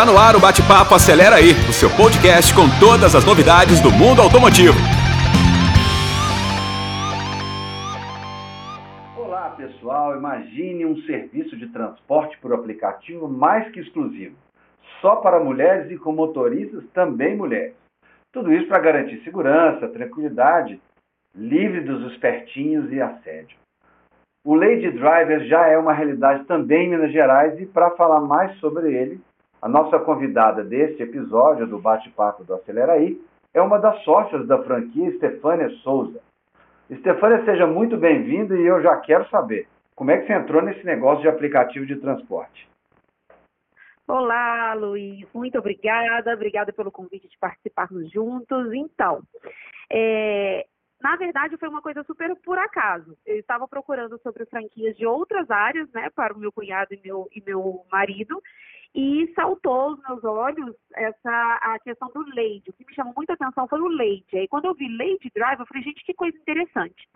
Está no ar o Bate-Papo Acelera aí, o seu podcast com todas as novidades do mundo automotivo. Olá pessoal, imagine um serviço de transporte por aplicativo mais que exclusivo, só para mulheres e com motoristas também mulheres. Tudo isso para garantir segurança, tranquilidade, livre dos espertinhos e assédio. O Lady Driver já é uma realidade também em Minas Gerais e para falar mais sobre ele, a nossa convidada deste episódio do Bate-Papo do Acelera Aí é uma das sócias da franquia, Estefânia Souza. Estefânia, seja muito bem-vinda e eu já quero saber, como é que você entrou nesse negócio de aplicativo de transporte? Olá, Luiz. Muito obrigada. Obrigada pelo convite de participarmos juntos. Então, é, na verdade, foi uma coisa super por acaso. Eu estava procurando sobre franquias de outras áreas, né, para o meu cunhado e meu, e meu marido, e saltou aos meus olhos essa a questão do Lady. O que me chamou muita atenção foi o Lady. Aí quando eu vi Lady Drive, eu falei, gente, que coisa interessante.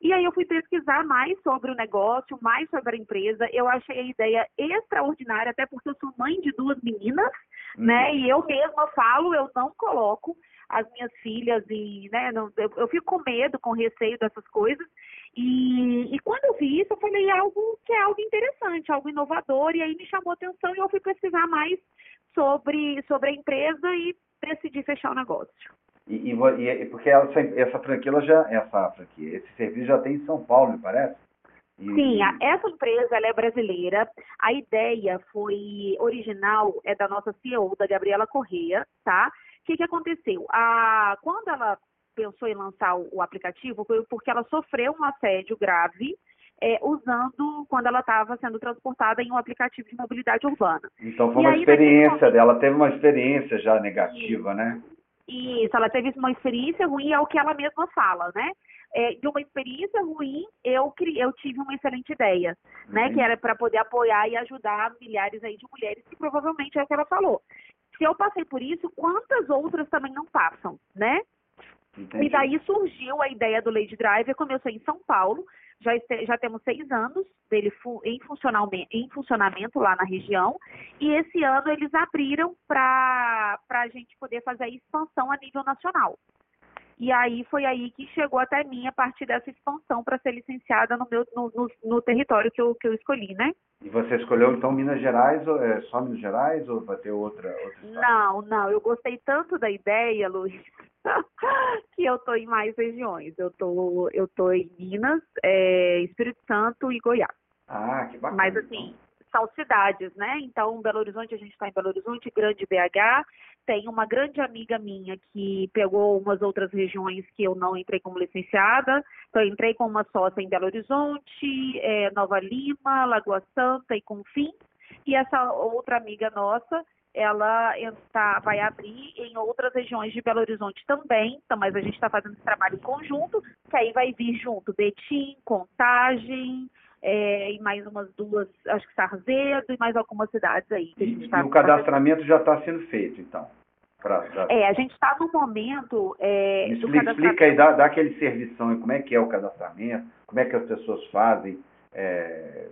E aí eu fui pesquisar mais sobre o negócio, mais sobre a empresa. Eu achei a ideia extraordinária, até porque eu sou mãe de duas meninas, uhum. né? E eu mesma falo, eu não coloco as minhas filhas e, né, não, eu, eu, fico com medo, com receio dessas coisas. E, e quando eu vi isso, eu falei é algo que é algo interessante, algo inovador, e aí me chamou a atenção e eu fui pesquisar mais sobre, sobre a empresa e decidi fechar o negócio. E, e, e porque essa, essa franquia já, essa franquia, esse serviço já tem em São Paulo, me parece? E... Sim, essa empresa ela é brasileira. A ideia foi original, é da nossa CEO, da Gabriela Correia, tá? O que, que aconteceu? A, quando ela pensou em lançar o, o aplicativo, foi porque ela sofreu um assédio grave é, usando quando ela estava sendo transportada em um aplicativo de mobilidade urbana. Então foi uma aí, experiência dela, teve uma experiência já negativa, Isso. né? Isso, ela teve uma experiência ruim, é o que ela mesma fala, né? É, de uma experiência ruim, eu, eu tive uma excelente ideia, né? uhum. né? Que era para poder apoiar e ajudar milhares aí de mulheres, que provavelmente é o que ela falou se eu passei por isso, quantas outras também não passam, né? Entendi. E daí surgiu a ideia do Lady Driver, começou em São Paulo, já, já temos seis anos dele em, funcionamento, em funcionamento lá na região, e esse ano eles abriram para a gente poder fazer a expansão a nível nacional. E aí foi aí que chegou até mim a partir dessa expansão para ser licenciada no, meu, no, no, no, território que eu, que eu escolhi, né? E você escolheu então Minas Gerais, ou é só Minas Gerais ou vai ter outra, outra Não, não, eu gostei tanto da ideia, Luiz, que eu tô em mais regiões. Eu tô, eu tô em Minas, é, Espírito Santo e Goiás. Ah, que bacana. Mas assim, são cidades, né? Então, Belo Horizonte, a gente está em Belo Horizonte, Grande BH. Tem uma grande amiga minha que pegou umas outras regiões que eu não entrei como licenciada. Então, entrei com uma sócia em Belo Horizonte, é, Nova Lima, Lagoa Santa e Confins. E essa outra amiga nossa, ela está, vai abrir em outras regiões de Belo Horizonte também, então, mas a gente está fazendo esse trabalho em conjunto, que aí vai vir junto Betim, Contagem, é, e mais umas duas, acho que Sarzedo e mais algumas cidades aí. Que a gente e, tá e o cadastramento já está sendo feito, então? Pra, pra... É, a gente está no momento é, Me explica, explica aí, dá, dá aquele serviço, como é que é o cadastramento, como é que as pessoas fazem, é,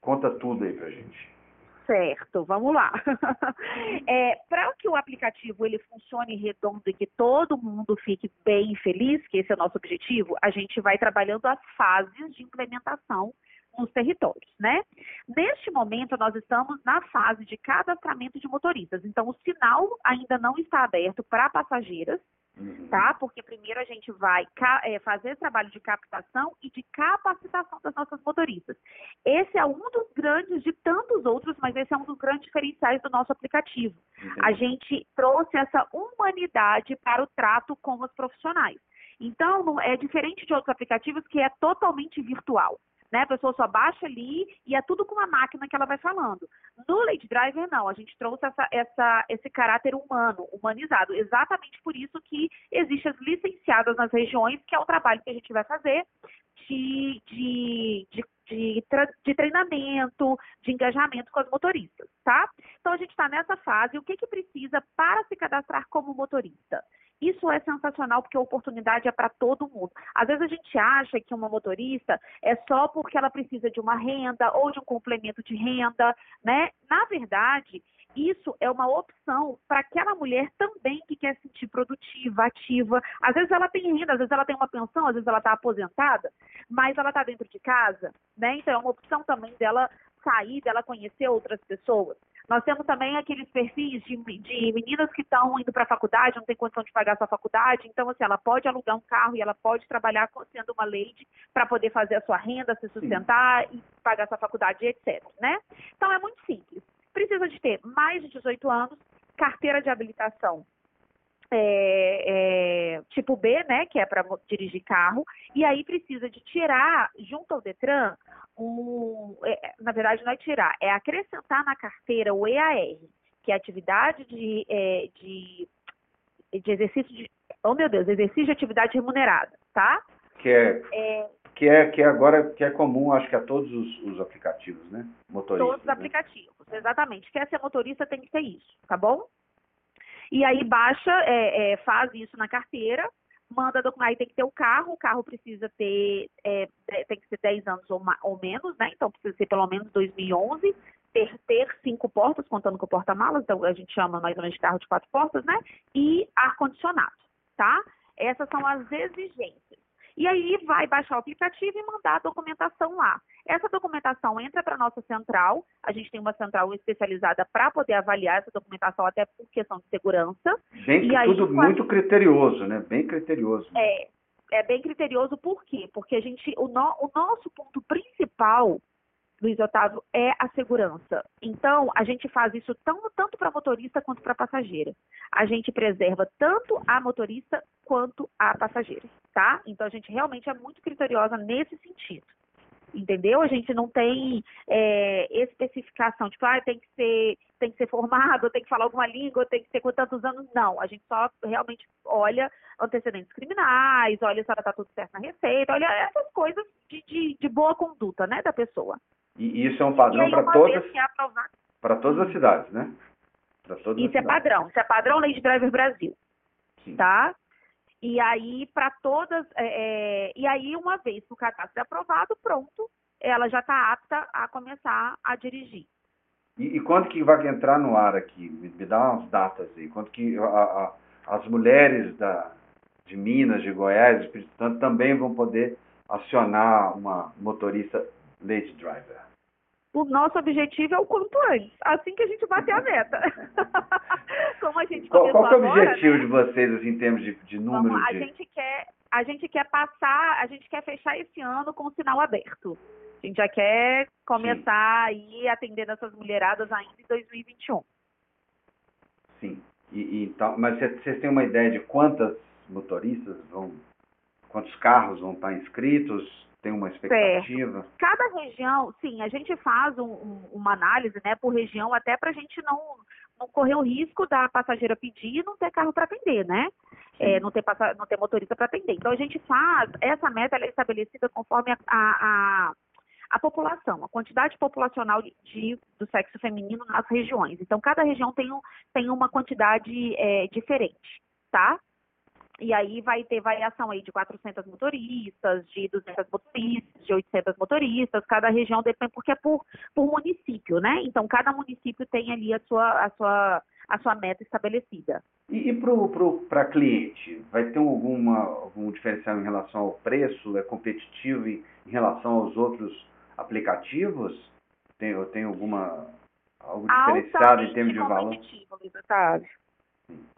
conta tudo aí pra gente. Certo, vamos lá. é, Para que o aplicativo ele funcione redondo e que todo mundo fique bem feliz, que esse é o nosso objetivo, a gente vai trabalhando as fases de implementação nos territórios, né? Neste momento, nós estamos na fase de cadastramento de motoristas. Então, o sinal ainda não está aberto para passageiras, uhum. tá? Porque primeiro a gente vai é, fazer trabalho de captação e de capacitação das nossas motoristas. Esse é um dos grandes, de tantos outros, mas esse é um dos grandes diferenciais do nosso aplicativo. A gente trouxe essa humanidade para o trato com os profissionais. Então, é diferente de outros aplicativos que é totalmente virtual né? A pessoa só baixa ali e é tudo com a máquina que ela vai falando. No Lady Driver, não, a gente trouxe essa, essa, esse caráter humano, humanizado. Exatamente por isso que existem as licenciadas nas regiões, que é o trabalho que a gente vai fazer de, de, de, de, de treinamento, de engajamento com as motoristas, tá? Então, a gente está nessa fase. O que, que precisa para se cadastrar como motorista? Isso é sensacional porque a oportunidade é para todo mundo. Às vezes a gente acha que uma motorista é só porque ela precisa de uma renda ou de um complemento de renda, né? Na verdade, isso é uma opção para aquela mulher também que quer se sentir produtiva, ativa. Às vezes ela tem renda, às vezes ela tem uma pensão, às vezes ela está aposentada, mas ela está dentro de casa, né? Então é uma opção também dela sair, dela conhecer outras pessoas. Nós temos também aqueles perfis de, de meninas que estão indo para a faculdade, não tem condição de pagar a sua faculdade, então assim, ela pode alugar um carro e ela pode trabalhar sendo uma lady para poder fazer a sua renda, se sustentar Sim. e pagar a sua faculdade, etc. Né? Então é muito simples. Precisa de ter mais de 18 anos, carteira de habilitação é, é, tipo B, né, que é para dirigir carro, e aí precisa de tirar, junto ao Detran, um, é, na verdade não é tirar, é acrescentar na carteira o EAR, que é atividade de, é, de, de exercício de, oh meu Deus, exercício de atividade remunerada, tá? Que é, é que é que é agora que é comum, acho que a todos os, os aplicativos, né? Motoristas. Todos os né? aplicativos, exatamente. Quer ser motorista tem que ter isso, tá bom? E aí baixa, é, é, faz isso na carteira, manda aí tem que ter o carro, o carro precisa ter, é, é tem que ser 10 anos ou, ou, menos, né? Então precisa ser pelo menos 2011, ter, ter cinco portas, contando com porta-malas, então a gente chama mais ou menos de carro de quatro portas, né? E ar-condicionado, tá? Essas são as exigências. E aí vai baixar o aplicativo e mandar a documentação lá. Essa documentação entra para a nossa central. A gente tem uma central especializada para poder avaliar essa documentação, até por questão de segurança. Bem, e tudo aí, muito criterioso, né? Bem criterioso. É, é bem criterioso por quê? Porque a gente, o, no, o nosso ponto principal Luiz Otávio, é a segurança. Então, a gente faz isso tão, tanto para motorista quanto para passageira. A gente preserva tanto a motorista quanto a passageira, tá? Então, a gente realmente é muito criteriosa nesse sentido. Entendeu? A gente não tem é, especificação, tipo, ah, tem que ser, tem que ser formado, tem que falar alguma língua, tem que ter com tantos anos. Não, a gente só realmente olha antecedentes criminais, olha se ela está tudo certo na receita, olha essas coisas de, de, de boa conduta, né, da pessoa. E isso é um padrão para todas, é para todas as cidades, né? Isso é padrão, isso é padrão Lei de Driver Brasil, Sim. tá? E aí, para todas, é, é, e aí, uma vez que o cadastro é aprovado, pronto, ela já está apta a começar a dirigir. E, e, quando que vai entrar no ar aqui? Me, me dá umas datas aí. Quando que a, a, as mulheres da, de Minas, de Goiás, Espírito Santo, também vão poder acionar uma motorista lady driver? O nosso objetivo é o quanto antes, assim que a gente bater a meta. Como a gente qual, qual é o objetivo né? de vocês assim, em termos de, de número Vamos, a de... gente quer a gente quer passar, a gente quer fechar esse ano com o sinal aberto. A gente já quer começar aí atendendo essas mulheradas ainda em 2021. Sim. E, e então, mas vocês têm uma ideia de quantas motoristas vão, quantos carros vão estar inscritos? Tem uma expectativa? Certo. Cada região, sim, a gente faz um, um, uma análise né, por região, até para a gente não, não correr o risco da passageira pedir e não ter carro para atender, né? É, não, ter não ter motorista para atender. Então, a gente faz, essa meta é estabelecida conforme a, a, a população, a quantidade populacional de, de, do sexo feminino nas regiões. Então, cada região tem, um, tem uma quantidade é, diferente, tá? E aí vai ter variação aí de 400 motoristas, de 200 motoristas, de 800 motoristas, cada região depende, porque é por, por município, né? Então, cada município tem ali a sua, a sua, a sua meta estabelecida. E, e para cliente, vai ter alguma, algum diferencial em relação ao preço? É competitivo em, em relação aos outros aplicativos? Tem, tem alguma algo diferenciado em termos de valor? Otávio.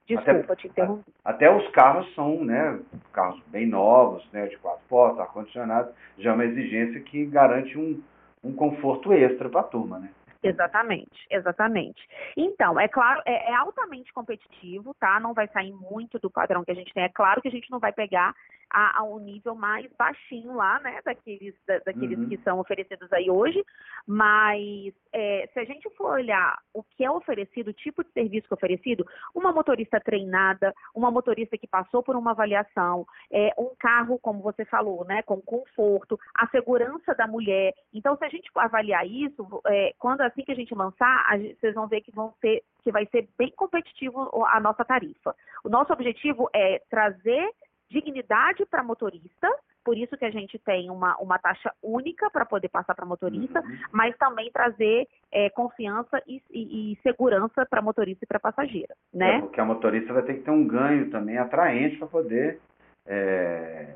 Desculpa até, te interromper. Até os carros são, né, carros bem novos, né, de quatro portas, ar-condicionado, já é uma exigência que garante um, um conforto extra para a turma, né? Exatamente, exatamente. Então, é claro, é, é, altamente competitivo, tá? Não vai sair muito do padrão que a gente tem. É claro que a gente não vai pegar a, a, um nível mais baixinho lá, né, daqueles, da, daqueles uhum. que são oferecidos aí hoje, mas é, se a gente for olhar o que é oferecido, o tipo de serviço que é oferecido, uma motorista treinada, uma motorista que passou por uma avaliação, é, um carro, como você falou, né, com conforto, a segurança da mulher. Então, se a gente avaliar isso, é, quando assim que a gente lançar, a gente, vocês vão ver que vão ser, que vai ser bem competitivo a nossa tarifa. O nosso objetivo é trazer dignidade para motorista, por isso que a gente tem uma, uma taxa única para poder passar para motorista, uhum. mas também trazer é, confiança e, e, e segurança para motorista e para passageira, né? É, porque a motorista vai ter que ter um ganho também atraente para poder é,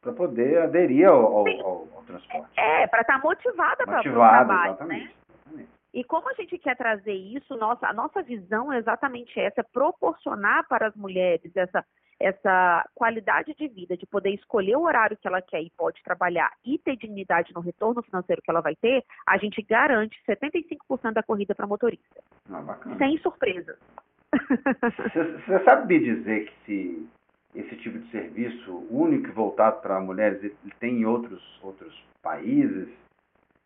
para poder aderir ao, ao, ao, ao transporte. É, para estar tá motivada para o trabalho, exatamente, né? Exatamente. E como a gente quer trazer isso, nossa, a nossa visão é exatamente essa, é proporcionar para as mulheres essa, essa qualidade de vida, de poder escolher o horário que ela quer e pode trabalhar e ter dignidade no retorno financeiro que ela vai ter, a gente garante 75% da corrida para motorista. Ah. Sem surpresas. Você sabe me dizer que se esse tipo de serviço único e voltado para mulheres ele tem em outros, outros países?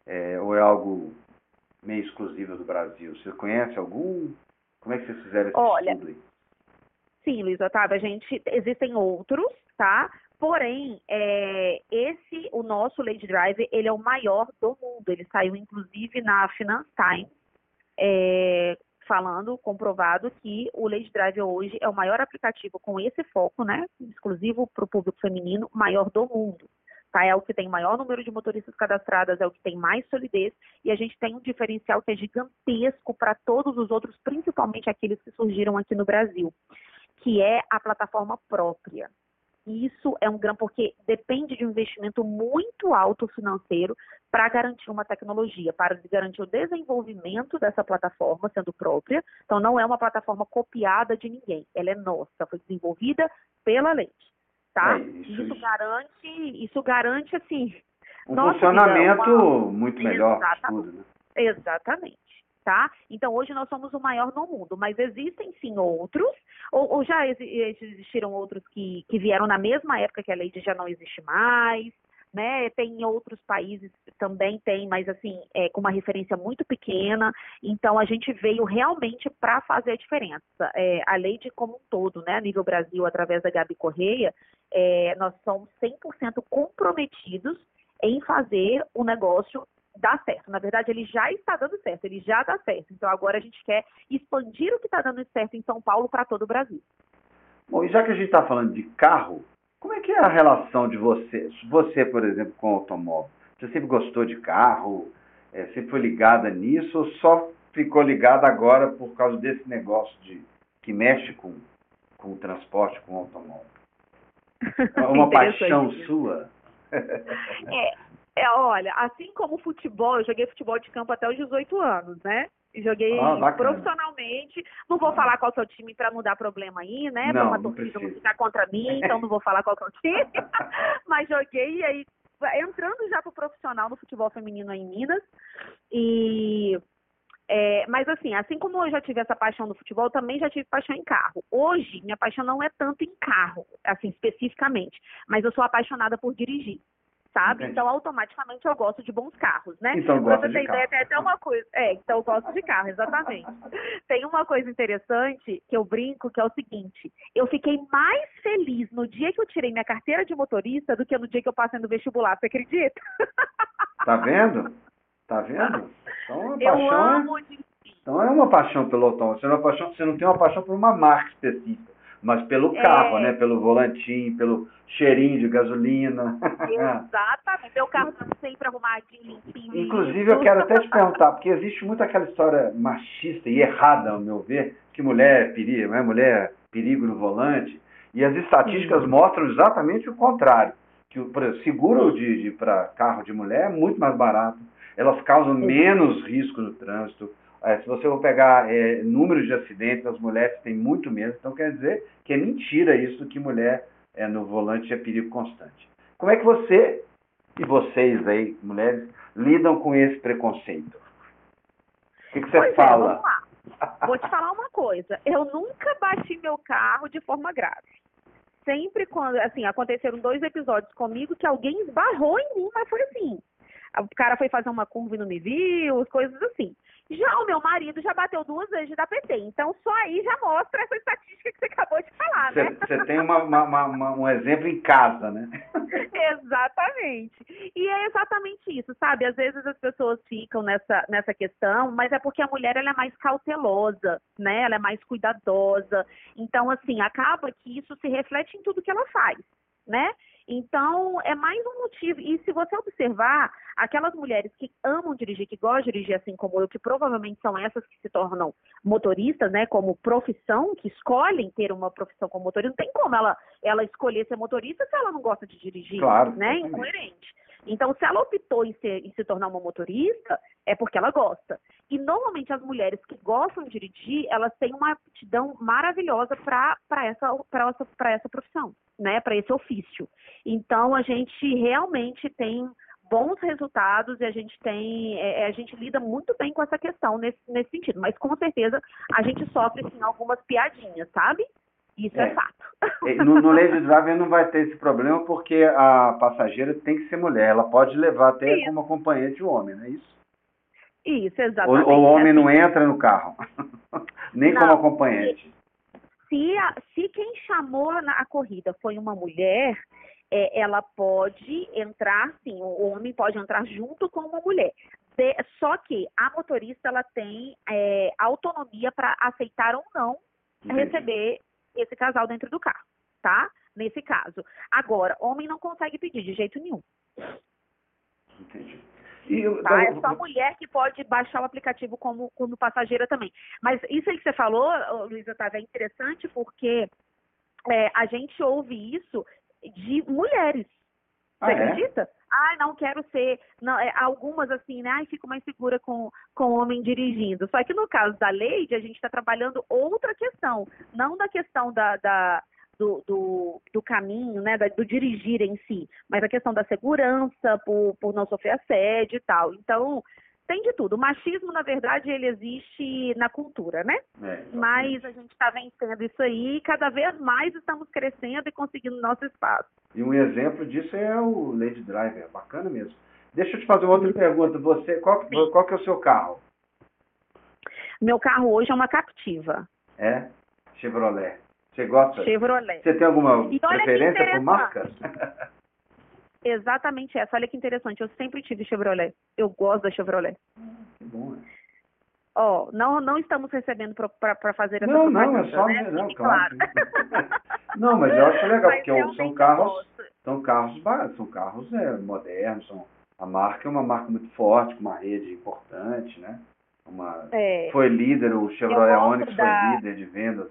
É, ou é algo meio exclusivo do Brasil? Você conhece algum? Como é que vocês fizeram esse Olha, estudo aí? Sim, Luiz Otávio, a gente existem outros, tá? Porém, é, esse, o nosso Lady Drive, ele é o maior do mundo. Ele saiu, inclusive, na Finance Times, é, falando, comprovado, que o Lady Drive hoje é o maior aplicativo com esse foco, né? Exclusivo para o público feminino, maior do mundo. Tá? É o que tem maior número de motoristas cadastradas, é o que tem mais solidez, e a gente tem um diferencial que é gigantesco para todos os outros, principalmente aqueles que surgiram aqui no Brasil que é a plataforma própria. Isso é um grande, porque depende de um investimento muito alto financeiro para garantir uma tecnologia, para garantir o desenvolvimento dessa plataforma sendo própria. Então, não é uma plataforma copiada de ninguém, ela é nossa, foi desenvolvida pela lei. Tá? É, isso, isso, garante, isso garante assim. Um funcionamento uma... muito melhor. Exatamente. Tudo, né? Exatamente tá? Então hoje nós somos o maior no mundo, mas existem sim outros, ou, ou já existiram outros que, que vieram na mesma época que a lei já não existe mais, né? Tem outros países também tem, mas assim, é, com uma referência muito pequena. Então a gente veio realmente para fazer a diferença. É, a de como um todo, né? A nível Brasil, através da Gabi Correia, é, nós somos 100% comprometidos em fazer o negócio dá certo. Na verdade, ele já está dando certo, ele já dá certo. Então agora a gente quer expandir o que está dando certo em São Paulo para todo o Brasil. Bom, e já que a gente está falando de carro, como é que é a relação de você, você, por exemplo, com o automóvel? Você sempre gostou de carro? É, sempre foi ligada nisso ou só ficou ligada agora por causa desse negócio de que mexe com, com o transporte, com o automóvel? É uma paixão sua? é, é, olha, assim como o futebol, eu joguei futebol de campo até os 18 anos, né? Joguei ah, profissionalmente. Não vou falar qual que é o time para não dar problema aí, né? Para uma torcida não ficar contra mim, então não vou falar qual que é o time. Mas joguei e aí entrando já pro profissional no futebol feminino aí em Minas. E é, mas assim, assim como eu já tive essa paixão no futebol, também já tive paixão em carro. Hoje, minha paixão não é tanto em carro, assim, especificamente, mas eu sou apaixonada por dirigir sabe? Entendi. Então, automaticamente eu gosto de bons carros, né? Então, pra você ter ideia, tem até uma coisa. É, então eu gosto de carro, exatamente. tem uma coisa interessante que eu brinco, que é o seguinte: eu fiquei mais feliz no dia que eu tirei minha carteira de motorista do que no dia que eu passei no vestibular, você acredita? Tá vendo? Tá vendo? Então, uma eu paixão... amo de Então é uma paixão pelo automóvel. Você, não é paixão, você não tem uma paixão por uma marca específica mas pelo carro, é... né? Pelo volantinho, pelo cheirinho de gasolina. Exatamente. Meu carro tá sempre arrumadinho, limpinho. Inclusive, eu quero até te perguntar, porque existe muito aquela história machista e errada, ao meu ver, que mulher é perigo, né? mulher é perigo no volante, e as estatísticas Sim. mostram exatamente o contrário. Que, exemplo, seguro de, de para carro de mulher é muito mais barato, elas causam Sim. menos risco no trânsito, é, se você for pegar é, números de acidentes, as mulheres têm muito menos. Então quer dizer que é mentira isso que mulher é, no volante é perigo constante. Como é que você e vocês aí, mulheres, lidam com esse preconceito? O que, que você pois é, fala? É, vamos lá. Vou te falar uma coisa. Eu nunca bati meu carro de forma grave. sempre quando, assim, aconteceram dois episódios comigo que alguém esbarrou em mim, mas foi assim. O cara foi fazer uma curva e não me viu, coisas assim. Já o meu marido já bateu duas vezes de dar PT. Então, só aí já mostra essa estatística que você acabou de falar, né? Você tem uma, uma, uma, um exemplo em casa, né? exatamente. E é exatamente isso, sabe? Às vezes as pessoas ficam nessa, nessa questão, mas é porque a mulher ela é mais cautelosa, né? Ela é mais cuidadosa. Então, assim, acaba que isso se reflete em tudo que ela faz, né? Então, é mais um motivo. E se você observar, aquelas mulheres que amam dirigir, que gostam de dirigir assim como eu, que provavelmente são essas que se tornam motoristas, né, como profissão, que escolhem ter uma profissão como motorista, não tem como ela, ela escolher ser motorista se ela não gosta de dirigir, claro, né? Incoerente. Então, se ela optou em, ser, em se tornar uma motorista, é porque ela gosta. E normalmente as mulheres que gostam de dirigir, elas têm uma aptidão maravilhosa para essa, essa, essa profissão, né? Para esse ofício. Então, a gente realmente tem bons resultados e a gente tem, é, é, a gente lida muito bem com essa questão nesse, nesse sentido. Mas com certeza a gente sofre sim algumas piadinhas, sabe? Isso é, é fato. No, no Lady Driver não vai ter esse problema porque a passageira tem que ser mulher. Ela pode levar até isso. como acompanhante o homem, não é isso? Isso, exatamente. O, o homem não entra no carro, nem não, como acompanhante. Se, a, se quem chamou a corrida foi uma mulher, é, ela pode entrar, sim, o homem pode entrar junto com uma mulher. De, só que a motorista ela tem é, autonomia para aceitar ou não Entendi. receber esse casal dentro do carro, tá? Nesse caso. Agora, homem não consegue pedir de jeito nenhum. Entendi. E eu, tá? É só mulher que pode baixar o aplicativo como, como passageira também. Mas isso aí que você falou, Luísa Otávio, é interessante porque é, a gente ouve isso de mulheres. Você ah, é? acredita? É? Ai, não quero ser. Não, é, algumas assim, né? Ai, fico mais segura com, com o homem dirigindo. Só que no caso da Leide, a gente está trabalhando outra questão. Não da questão da, da do, do, do, caminho, né, do dirigir em si, mas a questão da segurança, por, por não sofrer assédio e tal. Então, tem de tudo. O machismo, na verdade, ele existe na cultura, né? É, Mas a gente está vencendo isso aí e cada vez mais estamos crescendo e conseguindo nosso espaço. E um exemplo disso é o Lady Driver, bacana mesmo. Deixa eu te fazer uma outra pergunta. Você, qual, qual que é o seu carro? Meu carro hoje é uma Captiva. É? Chevrolet. Você gosta? Chevrolet. Você tem alguma preferência por marca? Exatamente essa. Olha que interessante. Eu sempre tive Chevrolet. Eu gosto da Chevrolet. Que bom. Ó, oh, não, não estamos recebendo para fazer essa Não, não, é só né? não, claro. não, mas eu acho legal, mas porque são carros, são carros são carros é, modernos, são, a marca é uma marca muito forte, com uma rede importante, né? Uma, é, foi líder, o Chevrolet Onix da... foi líder de vendas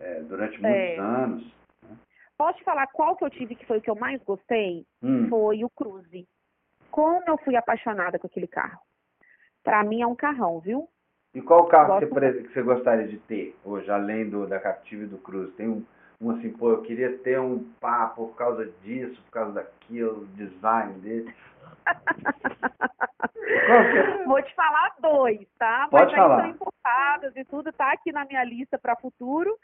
é, durante muitos é. anos. Posso te falar qual que eu tive que foi o que eu mais gostei? Hum. Foi o Cruze. Como eu fui apaixonada com aquele carro. Para mim é um carrão, viu? E qual carro que você, que você, gostaria de ter hoje, além do da Captiva e do Cruze? Tem um, um assim, pô, eu queria ter um pá por causa disso, por causa daquilo, design dele. é? Vou te falar dois, tá? Pode Mas falar. Estão importados e tudo tá aqui na minha lista para futuro.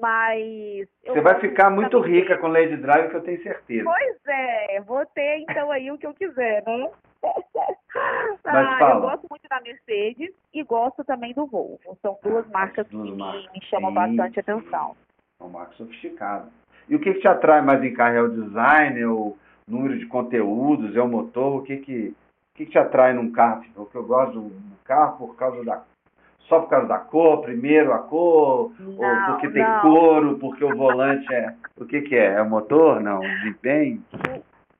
Mas. Você vai ficar muito rica com Lady Drive, que eu tenho certeza. Pois é, vou ter então aí o que eu quiser, né? Mas ah, eu gosto muito da Mercedes e gosto também do Volvo. São duas marcas duas que marcas. me chamam Sim. bastante atenção. São marcas sofisticadas. E o que, que te atrai mais em carro? É o design, é o número de conteúdos, é o motor? O que, que, o que, que te atrai num carro? Porque eu gosto do carro por causa da só por causa da cor, primeiro a cor, não, ou porque tem não. couro, porque o volante é. O que, que é? É o motor? Não? O desempenho?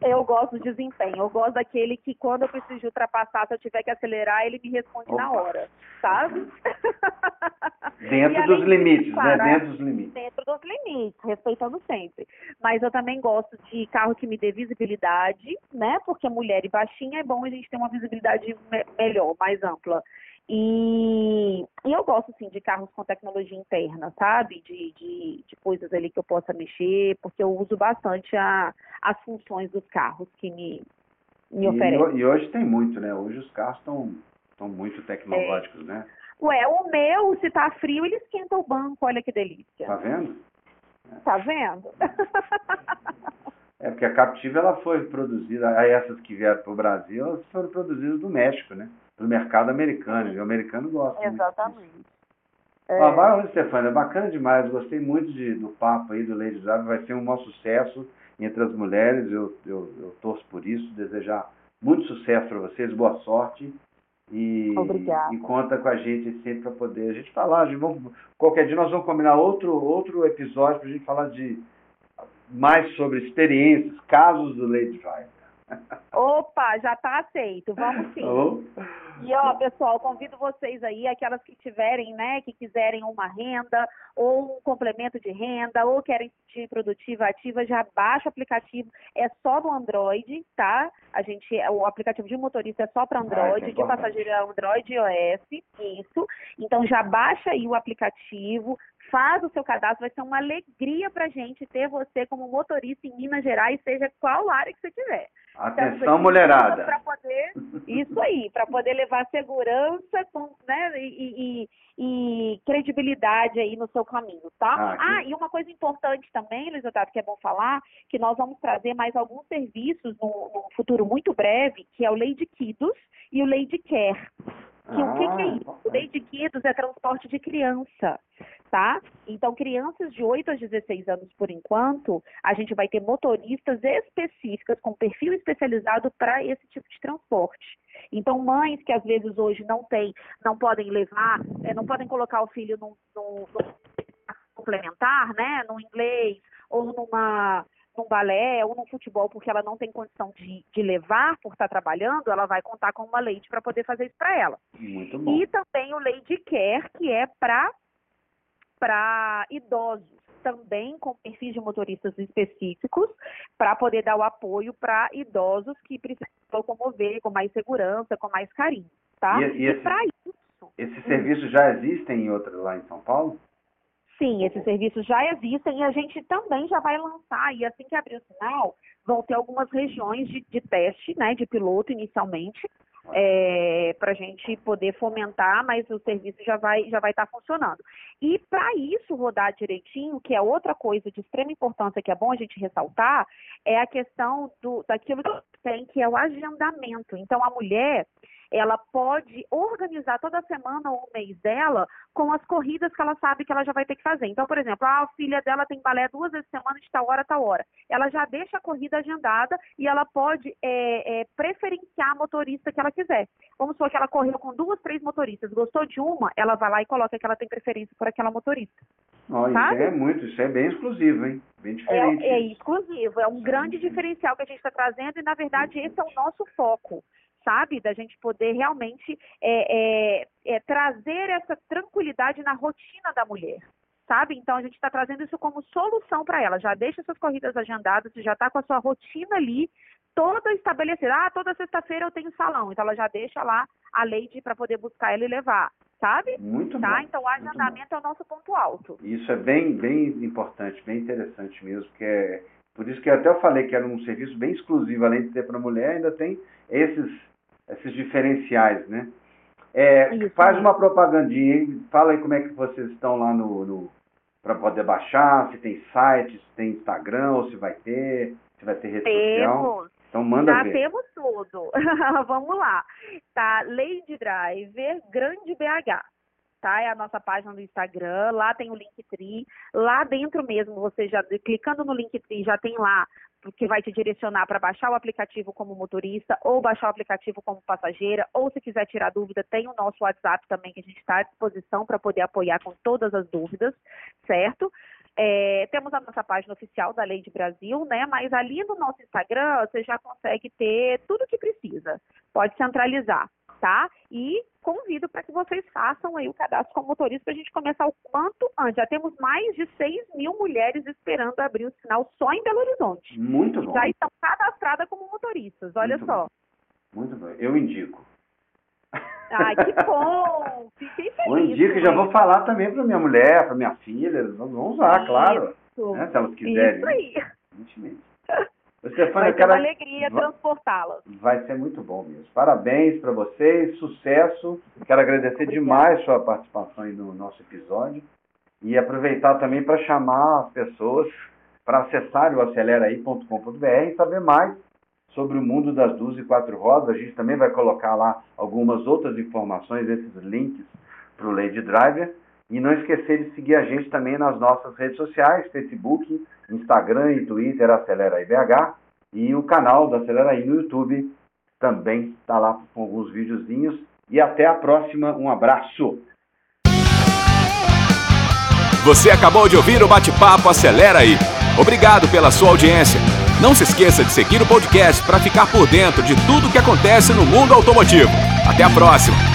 Eu gosto de desempenho. Eu gosto daquele que quando eu preciso de ultrapassar, se eu tiver que acelerar, ele me responde Opa. na hora, sabe? Dentro dos limites, né? Dentro dos limites. Dentro dos limites, respeitando sempre. Mas eu também gosto de carro que me dê visibilidade, né? Porque mulher e baixinha é bom a gente ter uma visibilidade me melhor, mais ampla. E, e eu gosto, assim, de carros com tecnologia interna, sabe? De, de, de coisas ali que eu possa mexer, porque eu uso bastante a, as funções dos carros que me, me oferecem. E hoje tem muito, né? Hoje os carros estão estão muito tecnológicos, é. né? Ué, o meu, se tá frio, ele esquenta o banco, olha que delícia. Tá vendo? Tá vendo? É porque a Captiva ela foi produzida, essas que vieram para o Brasil, elas foram produzidas do México, né? Do mercado americano. E o americano gosta. Exatamente. É. Ah, Stefania, é bacana demais. Gostei muito de, do papo aí do Lady Drive. Vai ser um maior sucesso entre as mulheres. Eu, eu, eu torço por isso. Desejar muito sucesso para vocês, boa sorte. E, Obrigada. e conta com a gente sempre para poder a gente falar. A gente vamos, qualquer dia nós vamos combinar outro, outro episódio para a gente falar de mais sobre experiências, casos do Lady Drive. Opa, já está aceito. Vamos sim. Oh. E ó, pessoal, convido vocês aí, aquelas que tiverem, né, que quiserem uma renda ou um complemento de renda ou querem sentir produtiva ativa, já baixa o aplicativo. É só no Android, tá? A gente, o aplicativo de motorista é só para Android, ah, é de passageiro é Android e iOS, isso. Então já baixa aí o aplicativo, faz o seu cadastro, vai ser uma alegria para a gente ter você como motorista em Minas Gerais, seja qual área que você tiver. Atenção, então, mulherada. Poder, isso aí, para poder levar segurança com, né, e, e, e, credibilidade aí no seu caminho, tá? Ah, ah e uma coisa importante também, Luiz Otávio, que é bom falar, que nós vamos trazer mais alguns serviços no, no futuro muito breve, que é o Lady Kidos e o Lady Care. Que, ah, o que, que, é isso? O Lady Kidos é transporte de criança tá? Então, crianças de 8 a 16 anos, por enquanto, a gente vai ter motoristas específicas com perfil especializado para esse tipo de transporte. Então, mães que às vezes hoje não têm, não podem levar, é, não podem colocar o filho num, num, num complementar, né, no inglês ou numa num balé ou num futebol porque ela não tem condição de, de levar por estar trabalhando, ela vai contar com uma leite para poder fazer isso para ela. Muito bom. E também o Lady Care, que é para para idosos, também com perfis de motoristas específicos, para poder dar o apoio para idosos que precisam locomover com mais segurança, com mais carinho, tá? E, e, e para isso... Esses serviços já existem em outras lá em São Paulo? Sim, esses serviços já existem e a gente também já vai lançar, e assim que abrir o sinal, vão ter algumas regiões de, de teste, né, de piloto inicialmente, é, para a gente poder fomentar, mas o serviço já vai já vai estar tá funcionando. E para isso rodar direitinho, que é outra coisa de extrema importância que é bom a gente ressaltar, é a questão do daquilo que tem que é o agendamento. Então a mulher ela pode organizar toda semana ou mês dela com as corridas que ela sabe que ela já vai ter que fazer. Então, por exemplo, a filha dela tem balé duas vezes por semana de tal hora, tal hora. Ela já deixa a corrida agendada e ela pode é, é, preferenciar a motorista que ela quiser. Vamos supor que ela correu com duas, três motoristas, gostou de uma, ela vai lá e coloca que ela tem preferência por aquela motorista. Oh, isso é muito, isso é bem exclusivo, hein? Bem diferente. É, é exclusivo, é um grande diferencial que a gente está trazendo e, na verdade, esse é o nosso foco sabe? Da gente poder realmente é, é, é, trazer essa tranquilidade na rotina da mulher. Sabe? Então a gente está trazendo isso como solução para ela. Já deixa suas corridas agendadas, já está com a sua rotina ali toda estabelecida. Ah, toda sexta-feira eu tenho salão. Então ela já deixa lá a leite para poder buscar ela e levar sabe? Muito tá? bom. Então o agendamento é o nosso ponto alto. Isso é bem, bem importante, bem interessante mesmo, porque é por isso que até eu falei que era um serviço bem exclusivo, além de ser para mulher, ainda tem esses esses diferenciais, né? É, Isso, faz uma propagandinha, hein? fala aí como é que vocês estão lá no, no para poder baixar, se tem site, se tem Instagram, ou se vai ter, se vai ter rede temos. social. Então manda Já ver. temos tudo. Vamos lá. Tá, Lady Driver Grande BH. Tá? É a nossa página do Instagram, lá tem o Linktree, lá dentro mesmo, você já clicando no Linktree já tem lá que vai te direcionar para baixar o aplicativo como motorista ou baixar o aplicativo como passageira, ou se quiser tirar dúvida, tem o nosso WhatsApp também que a gente está à disposição para poder apoiar com todas as dúvidas, certo? É, temos a nossa página oficial da Lei de Brasil, né? Mas ali no nosso Instagram você já consegue ter tudo o que precisa. Pode centralizar tá? E convido para que vocês façam aí o cadastro como motorista para a gente começar o quanto antes. Já temos mais de 6 mil mulheres esperando abrir o sinal só em Belo Horizonte. Muito bom. Já estão cadastradas como motoristas, olha Muito só. Bom. Muito bom. Eu indico. Ai, que bom! Fiquei feliz. Eu indico, já vou falar também para minha mulher, para minha filha, vão usar, isso, claro. Né, se elas quiserem. Isso aí. Evidentemente. Stefania, vai ser uma alegria transportá-las. Vai ser muito bom mesmo. Parabéns para vocês, sucesso. Quero agradecer Obrigada. demais sua participação aí no nosso episódio. e aproveitar também para chamar as pessoas para acessarem o aceleraí.com.br e saber mais sobre o mundo das duas e quatro rodas. A gente também vai colocar lá algumas outras informações, esses links para o Lady Driver. E não esquecer de seguir a gente também nas nossas redes sociais, Facebook, Instagram e Twitter, Acelera IBH. E o canal da Acelera aí no YouTube também está lá com alguns videozinhos. E até a próxima. Um abraço! Você acabou de ouvir o bate-papo Acelera aí. Obrigado pela sua audiência. Não se esqueça de seguir o podcast para ficar por dentro de tudo que acontece no mundo automotivo. Até a próxima!